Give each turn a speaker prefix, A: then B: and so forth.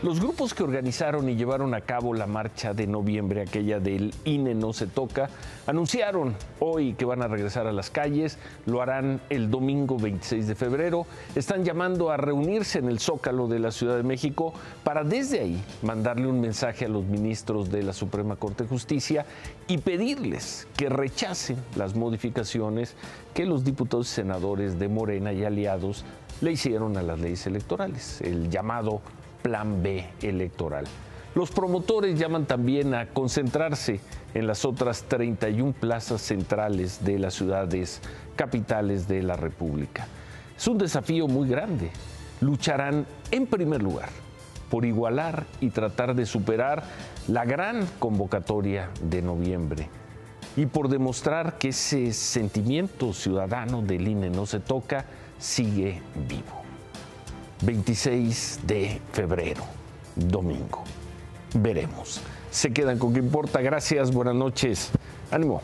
A: Los grupos que organizaron y llevaron a cabo la marcha de noviembre, aquella del INE no se toca, anunciaron hoy que van a regresar a las calles, lo harán el domingo 26 de febrero, están llamando a reunirse en el Zócalo de la Ciudad de México para desde ahí mandarle un mensaje a los ministros de la Suprema Corte de Justicia y pedirles que rechacen las modificaciones que los diputados y senadores de Morena y aliados le hicieron a las leyes electorales, el llamado plan B electoral. Los promotores llaman también a concentrarse en las otras 31 plazas centrales de las ciudades capitales de la República. Es un desafío muy grande. Lucharán en primer lugar por igualar y tratar de superar la gran convocatoria de noviembre y por demostrar que ese sentimiento ciudadano del INE no se toca sigue vivo. 26 de febrero, domingo. Veremos. Se quedan con qué importa. Gracias, buenas noches. Ánimo.